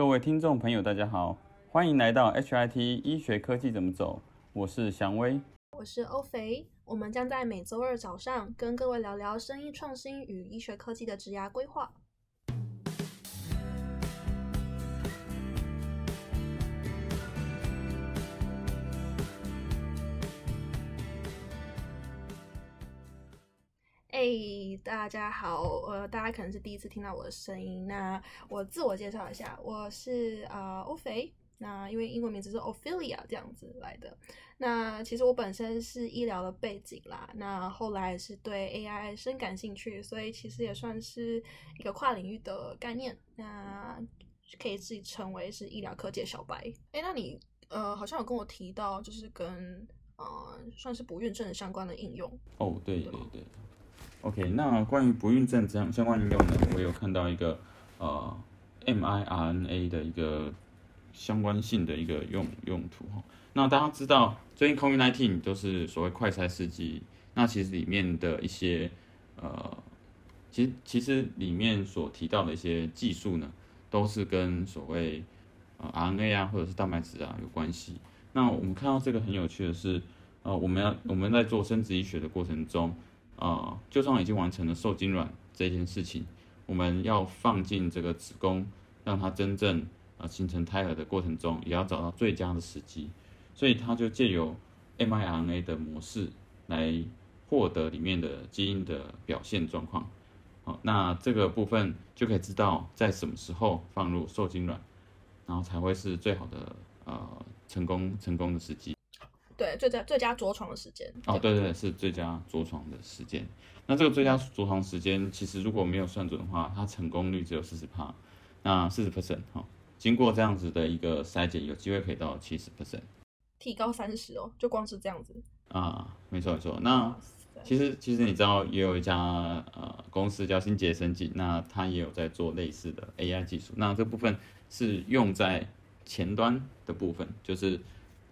各位听众朋友，大家好，欢迎来到 HIT 医学科技怎么走，我是祥威，我是欧肥，我们将在每周二早上跟各位聊聊生意创新与医学科技的职涯规划。哎，大家好，呃，大家可能是第一次听到我的声音，那我自我介绍一下，我是呃欧菲，那因为英文名字是 Ophelia 这样子来的。那其实我本身是医疗的背景啦，那后来是对 AI 深感兴趣，所以其实也算是一个跨领域的概念，那可以自己称为是医疗科技小白。哎，那你呃好像有跟我提到，就是跟呃算是不孕症相关的应用。哦，对对对。OK，那关于不孕症这样相关应用呢，我有看到一个呃，miRNA 的一个相关性的一个用用途哈。那大家知道最近 COVID-19 都是所谓快筛试剂，那其实里面的一些呃，其实其实里面所提到的一些技术呢，都是跟所谓呃 RNA 啊或者是蛋白质啊有关系。那我们看到这个很有趣的是，呃，我们要我们在做生殖医学的过程中。啊，就算已经完成了受精卵这件事情，我们要放进这个子宫，让它真正啊形成胎儿的过程中，也要找到最佳的时机。所以它就借由 miRNA 的模式来获得里面的基因的表现状况。好，那这个部分就可以知道在什么时候放入受精卵，然后才会是最好的呃成功成功的时机。对，最佳最佳着床的时间哦，对对对，是最佳着床的时间。那这个最佳着床时间，其实如果没有算准的话，它成功率只有四十帕，那四十 percent 哈，经过这样子的一个筛检，有机会可以到七十 percent，提高三十哦，就光是这样子啊，没错没错。那其实其实你知道，也有一家呃公司叫新杰生技，那它也有在做类似的 AI 技术，那这部分是用在前端的部分，就是。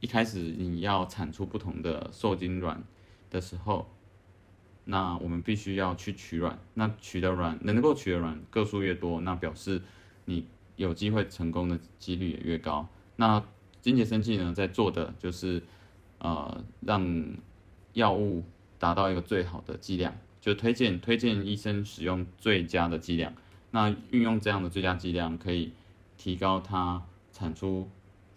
一开始你要产出不同的受精卵的时候，那我们必须要去取卵，那取的卵能够取的卵个数越多，那表示你有机会成功的几率也越高。那精节生计呢，在做的就是呃让药物达到一个最好的剂量，就推荐推荐医生使用最佳的剂量。那运用这样的最佳剂量，可以提高它产出。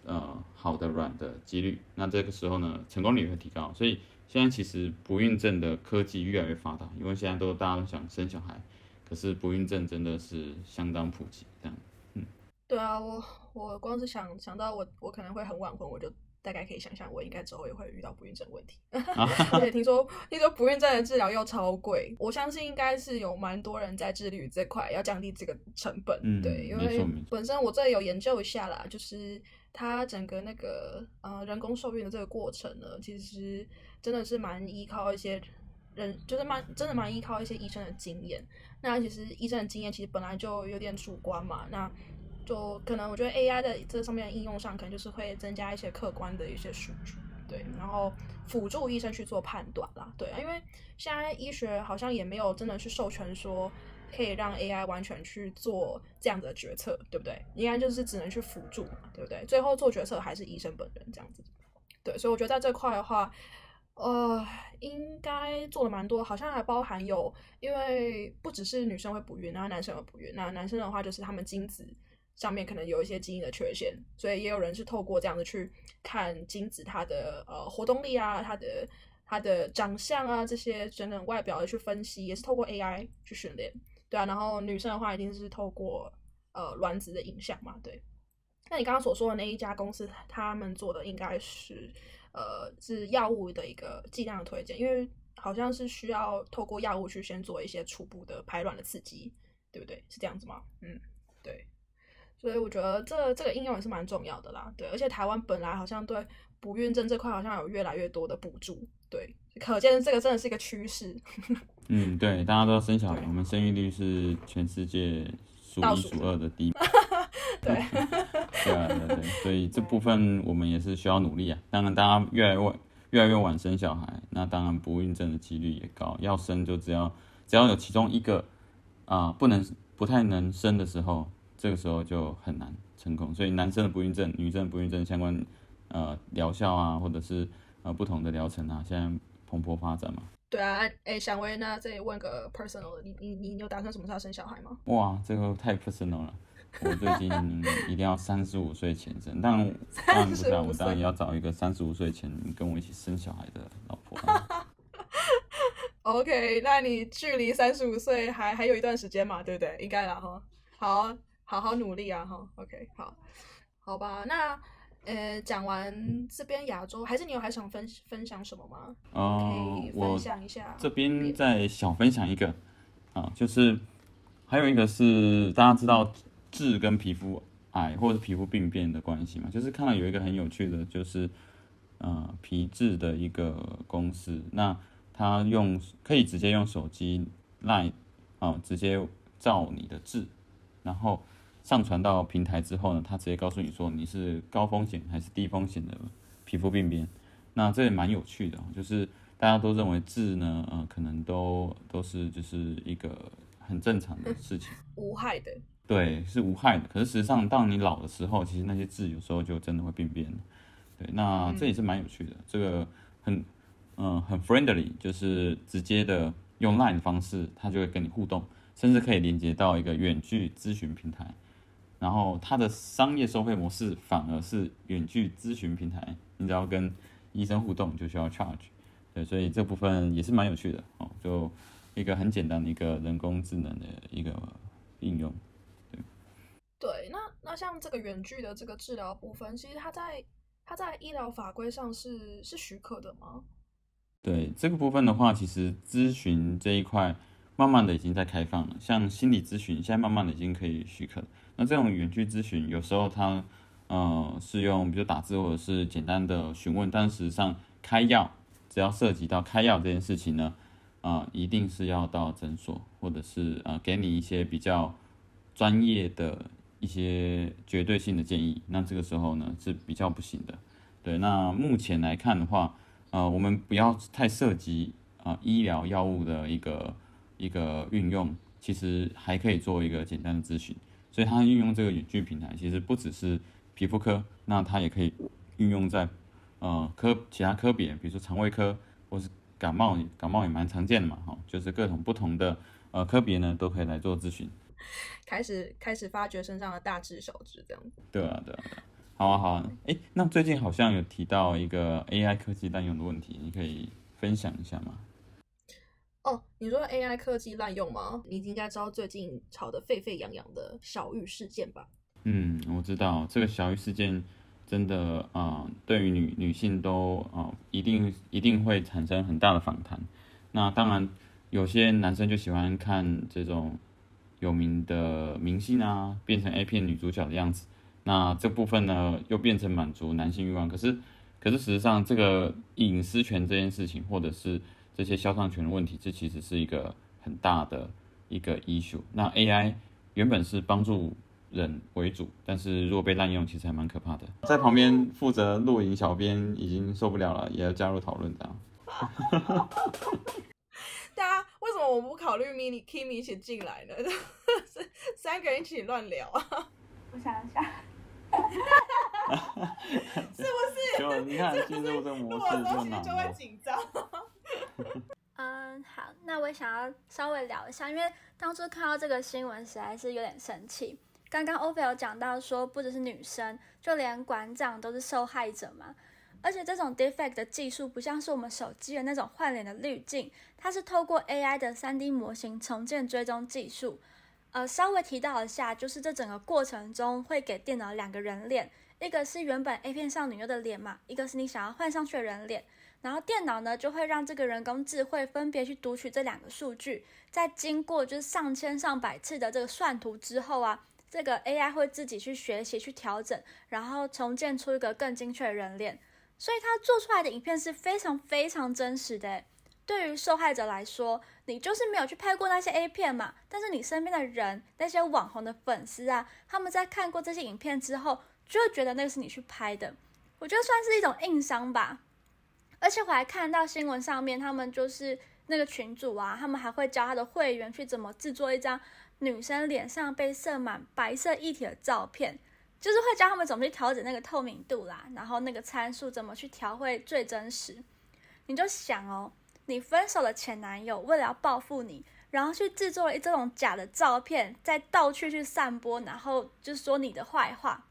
呃，好的卵的几率，那这个时候呢，成功率会提高。所以现在其实不孕症的科技越来越发达，因为现在都大家都想生小孩，可是不孕症真的是相当普及。这样，嗯，对啊，我我光是想想到我我可能会很晚婚，我就大概可以想象我应该之后也会遇到不孕症问题。而且听说听说不孕症的治疗又超贵，我相信应该是有蛮多人在致力于这块要降低这个成本。嗯，对，因为本身我这里有研究一下啦，就是。它整个那个呃人工受孕的这个过程呢，其实真的是蛮依靠一些人，就是蛮真的蛮依靠一些医生的经验。那其实医生的经验其实本来就有点主观嘛，那就可能我觉得 AI 的这上面应用上，可能就是会增加一些客观的一些数据，对，然后辅助医生去做判断啦，对啊，因为现在医学好像也没有真的去授权说。可以让 AI 完全去做这样的决策，对不对？应该就是只能去辅助嘛，对不对？最后做决策还是医生本人这样子。对，所以我觉得在这块的话，呃，应该做了蛮多，好像还包含有，因为不只是女生会不孕，然后男生会不孕。那男生的话，就是他们精子上面可能有一些基因的缺陷，所以也有人是透过这样子去看精子它的呃活动力啊，它的它的长相啊这些等等外表的去分析，也是透过 AI 去训练。对啊，然后女生的话一定是透过呃卵子的影像嘛，对。那你刚刚所说的那一家公司，他们做的应该是呃是药物的一个剂量的推荐，因为好像是需要透过药物去先做一些初步的排卵的刺激，对不对？是这样子吗？嗯，对。所以我觉得这这个应用也是蛮重要的啦，对。而且台湾本来好像对不孕症这块好像有越来越多的补助，对，可见这个真的是一个趋势。嗯，对，大家都要生小孩，我们生育率是全世界数一数二的低。对，对啊，对对，所以这部分我们也是需要努力啊。当然，大家越来越晚，越来越晚生小孩，那当然不孕症的几率也高。要生就只要只要有其中一个啊不能不太能生的时候，这个时候就很难成功。所以男生的不孕症、女生的不孕症相关呃疗效啊，或者是呃不同的疗程啊，现在蓬勃发展嘛。对啊，哎，想问那这里问个 personal 的，你你你有打算什么时候生小孩吗？哇，这个太 personal 了。我最近 一定要三十五岁前生，当然当然不是，我当然也要找一个三十五岁前跟我一起生小孩的老婆。OK，那你距离三十五岁还还有一段时间嘛，对不对？应该了哈，好，好好努力啊哈。OK，好，好吧，那呃，讲完这边亚洲，还是你有还想分分享什么吗？哦，分享一下。这边再小分享一个啊，就是还有一个是大家知道。痣跟皮肤癌或者皮肤病变的关系嘛，就是看到有一个很有趣的，就是呃皮质的一个公司，那他用可以直接用手机来啊直接照你的痣，然后上传到平台之后呢，他直接告诉你说你是高风险还是低风险的皮肤病变，那这也蛮有趣的，就是大家都认为痣呢，呃可能都都是就是一个很正常的事情，无害的。对，是无害的。可是实际上，当你老的时候，其实那些痣有时候就真的会病变对，那这也是蛮有趣的。这个很，嗯，很 friendly，就是直接的用 line 的方式，它就会跟你互动，甚至可以连接到一个远距咨询平台。然后它的商业收费模式反而是远距咨询平台，你只要跟医生互动就需要 charge。对，所以这部分也是蛮有趣的哦，就一个很简单的一个人工智能的一个应用。对，那那像这个远距的这个治疗部分，其实它在它在医疗法规上是是许可的吗？对这个部分的话，其实咨询这一块慢慢的已经在开放了，像心理咨询现在慢慢的已经可以许可。那这种远距咨询有时候它呃是用比如打字或者是简单的询问，但实际上开药只要涉及到开药这件事情呢，啊一定是要到诊所或者是呃给你一些比较专业的。一些绝对性的建议，那这个时候呢是比较不行的。对，那目前来看的话，呃，我们不要太涉及啊医疗药物的一个一个运用，其实还可以做一个简单的咨询。所以它运用这个远距平台，其实不只是皮肤科，那它也可以运用在呃科其他科别，比如说肠胃科或是感冒，感冒也蛮常见的嘛，哈，就是各种不同的呃科别呢都可以来做咨询。开始开始发掘身上的大智小智这样子。对啊，对啊，好啊，好啊。哎，那最近好像有提到一个 AI 科技滥用的问题，你可以分享一下吗？哦，你说 AI 科技滥用吗？你应该知道最近炒得沸沸扬扬的小玉事件吧？嗯，我知道这个小玉事件真的啊，对于女女性都啊，一定一定会产生很大的反弹。那当然，有些男生就喜欢看这种。有名的明星啊，变成 A 片女主角的样子，那这部分呢，又变成满足男性欲望。可是，可是事实上，这个隐私权这件事情，或者是这些肖像权的问题，这其实是一个很大的一个 issue。那 AI 原本是帮助人为主，但是如果被滥用，其实还蛮可怕的。在旁边负责录影小编已经受不了了，也要加入讨论的。大家为什么我不考虑 Mini Kimi 一起进来呢？三个人一起乱聊啊！我想一下，是不是？就你看进入这个模式就难就会紧张。嗯，好，那我想要稍微聊一下，因为当初看到这个新闻，实在是有点生气。刚刚 o 菲有讲到说，不只是女生，就连馆长都是受害者嘛。而且这种 defect 的技术不像是我们手机的那种换脸的滤镜，它是透过 AI 的 3D 模型重建追踪技术。呃，稍微提到一下，就是这整个过程中会给电脑两个人脸，一个是原本 A 片少女优的脸嘛，一个是你想要换上去的人脸。然后电脑呢就会让这个人工智慧分别去读取这两个数据，在经过就是上千上百次的这个算图之后啊，这个 AI 会自己去学习去调整，然后重建出一个更精确的人脸。所以他做出来的影片是非常非常真实的。对于受害者来说，你就是没有去拍过那些 A 片嘛，但是你身边的人，那些网红的粉丝啊，他们在看过这些影片之后，就会觉得那个是你去拍的。我觉得算是一种硬伤吧。而且我还看到新闻上面，他们就是那个群主啊，他们还会教他的会员去怎么制作一张女生脸上被射满白色液体的照片，就是会教他们怎么去调整那个透明度啦，然后那个参数怎么去调会最真实。你就想哦，你分手的前男友为了要报复你，然后去制作了这种假的照片，再到处去散播，然后就说你的坏话。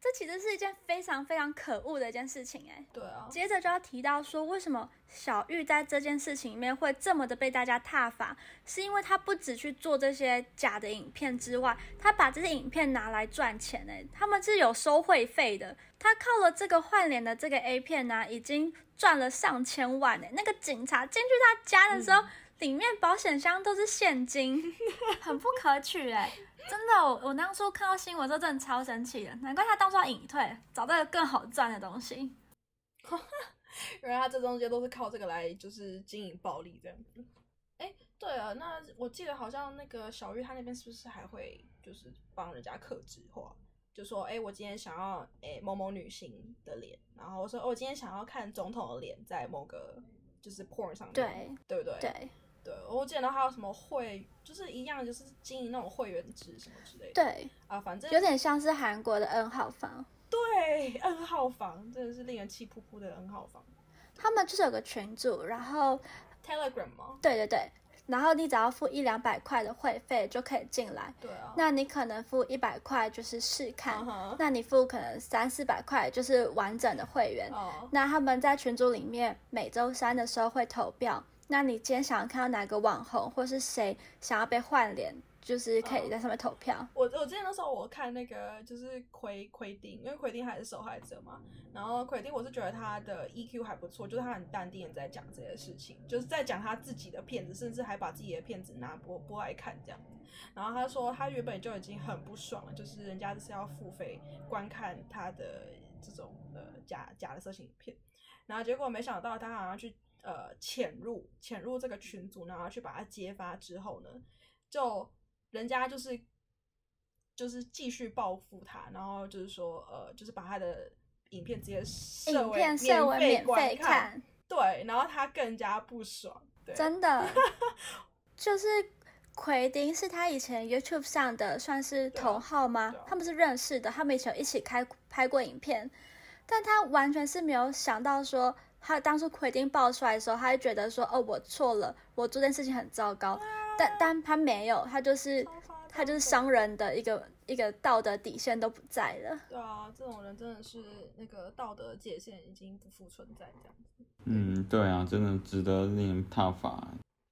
这其实是一件非常非常可恶的一件事情，哎，对啊。接着就要提到说，为什么小玉在这件事情里面会这么的被大家挞伐，是因为他不止去做这些假的影片之外，他把这些影片拿来赚钱，哎，他们是有收会费的。他靠了这个换脸的这个 A 片呢，已经赚了上千万，哎，那个警察进去他家的时候，里面保险箱都是现金，很不可取，哎。真的，我我当初看到新闻之后，真的超生气的。难怪他当初要隐退，找到了更好赚的东西。原来他这中间都是靠这个来，就是经营暴利这样子。哎，对了，那我记得好像那个小玉他那边是不是还会就是帮人家克制化？就说，哎，我今天想要哎某某女星的脸，然后我说，我今天想要看总统的脸在某个就是 porn 上面，对对不对？对。对，我记得还有什么会，就是一样，就是经营那种会员制什么之类的。对啊，反正有点像是韩国的 N 号房。对，N 号房真的是令人气扑扑的 N 号房。他们就是有个群组，然后 Telegram 吗？对对对，然后你只要付一两百块的会费就可以进来。对啊。那你可能付一百块就是试看，那你付可能三四百块就是完整的会员。哦。那他们在群组里面每周三的时候会投票。那你今天想要看到哪个网红，或是谁想要被换脸，就是可以在上面投票。我我之前那时候我看那个就是奎奎丁，因为奎丁还是受害者嘛。然后奎丁我是觉得他的 EQ 还不错，就是他很淡定的在讲这些事情，就是在讲他自己的片子，甚至还把自己的片子拿播播来看这样子。然后他说他原本就已经很不爽了，就是人家就是要付费观看他的这种呃假假的色情影片，然后结果没想到他好像去。呃，潜入潜入这个群组，然后去把它揭发之后呢，就人家就是就是继续报复他，然后就是说呃，就是把他的影片直接设为免费看，对，然后他更加不爽，真的，就是奎丁是他以前 YouTube 上的算是头号吗？他们是认识的，他们以前一起开拍过影片，但他完全是没有想到说。他当初奎丁爆出来的时候，他就觉得说：“哦，我错了，我做这件事情很糟糕。”但但他没有，他就是他就是商人的一个一个道德底线都不在了。对啊，这种人真的是那个道德界限已经不复存在这样子。嗯，对啊，真的值得令人挞伐。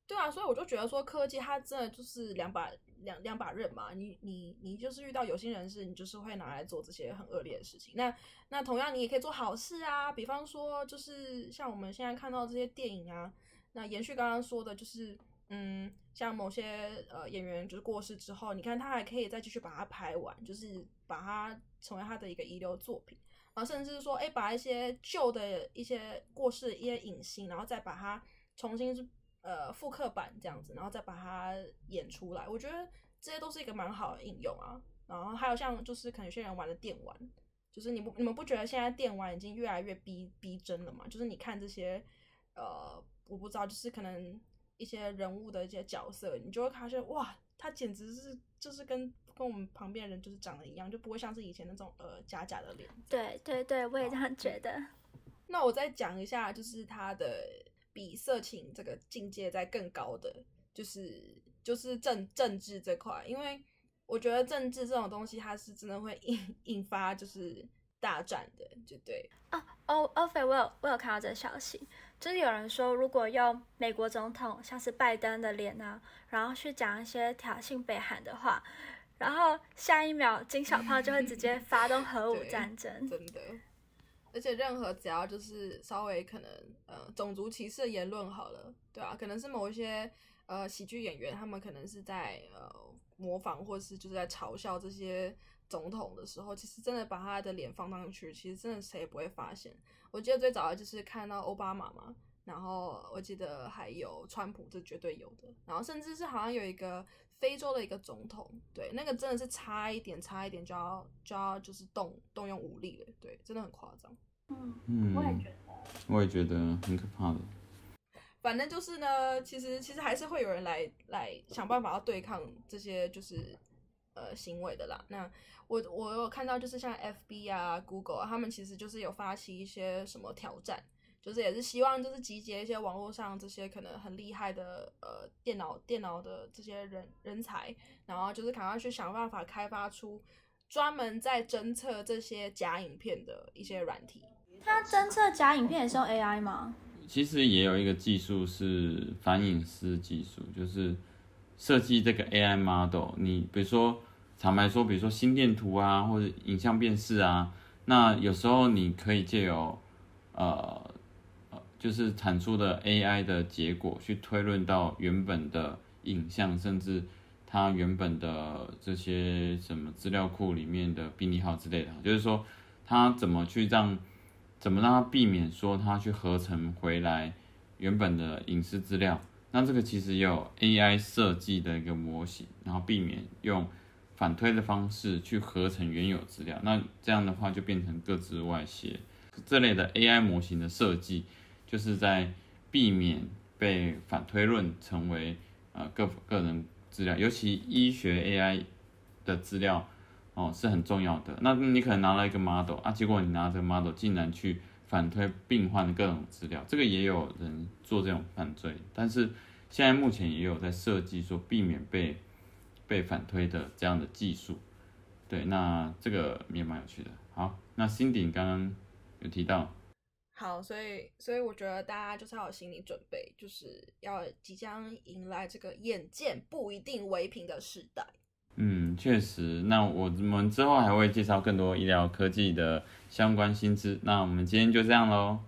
对啊，所以我就觉得说科技它真的就是两把。两两把刃嘛，你你你就是遇到有心人士，你就是会拿来做这些很恶劣的事情。那那同样你也可以做好事啊，比方说就是像我们现在看到这些电影啊，那延续刚刚说的，就是嗯，像某些呃演员就是过世之后，你看他还可以再继续把它拍完，就是把它成为他的一个遗留作品啊，甚至是说哎把一些旧的一些过世的一些影星，然后再把它重新。呃，复刻版这样子，然后再把它演出来，我觉得这些都是一个蛮好的应用啊。然后还有像就是可能有些人玩的电玩，就是你不你们不觉得现在电玩已经越来越逼逼真了吗？就是你看这些呃，我不知道，就是可能一些人物的一些角色，你就会发现哇，他简直是就是跟跟我们旁边人就是长得一样，就不会像是以前那种呃假假的脸。对对对，我也这样觉得。那我再讲一下，就是他的。比色情这个境界在更高的，就是就是政政治这块，因为我觉得政治这种东西，它是真的会引引发就是大战的，就对。哦哦欧菲，我有我有看到这个消息，就是有人说，如果用美国总统像是拜登的脸啊，然后去讲一些挑衅北韩的话，然后下一秒金小胖就会直接发动核武 战争，真的。而且任何只要就是稍微可能呃种族歧视言论好了，对啊，可能是某一些呃喜剧演员，他们可能是在呃模仿或是就是在嘲笑这些总统的时候，其实真的把他的脸放上去，其实真的谁也不会发现。我记得最早的就是看到奥巴马嘛，然后我记得还有川普，这绝对有的，然后甚至是好像有一个非洲的一个总统，对，那个真的是差一点，差一点就要就要就是动动用武力了，对，真的很夸张。嗯，我也觉得，我也觉得很可怕的。反正就是呢，其实其实还是会有人来来想办法要对抗这些就是呃行为的啦。那我我有看到就是像 FB 啊、Google 啊，他们其实就是有发起一些什么挑战，就是也是希望就是集结一些网络上这些可能很厉害的呃电脑电脑的这些人人才，然后就是赶快去想办法开发出专门在侦测这些假影片的一些软体。它侦测假影片也是用 AI 吗？其实也有一个技术是反隐私技术，就是设计这个 AI model。你比如说，坦白说，比如说心电图啊，或者影像辨识啊，那有时候你可以借由呃呃，就是产出的 AI 的结果去推论到原本的影像，甚至它原本的这些什么资料库里面的病例号之类的，就是说它怎么去让。怎么让它避免说它去合成回来原本的隐私资料？那这个其实有 AI 设计的一个模型，然后避免用反推的方式去合成原有资料。那这样的话就变成各自外泄。这类的 AI 模型的设计，就是在避免被反推论成为呃个个人资料，尤其医学 AI 的资料。哦，是很重要的。那你可能拿了一个 model 啊，结果你拿这个 model 竟然去反推病患的各种资料，这个也有人做这种犯罪。但是现在目前也有在设计说避免被被反推的这样的技术。对，那这个也蛮有趣的。好，那 Cindy 刚刚有提到，好，所以所以我觉得大家就是要有心理准备，就是要即将迎来这个眼见不一定为凭的时代。嗯，确实。那我们之后还会介绍更多医疗科技的相关新知。那我们今天就这样喽。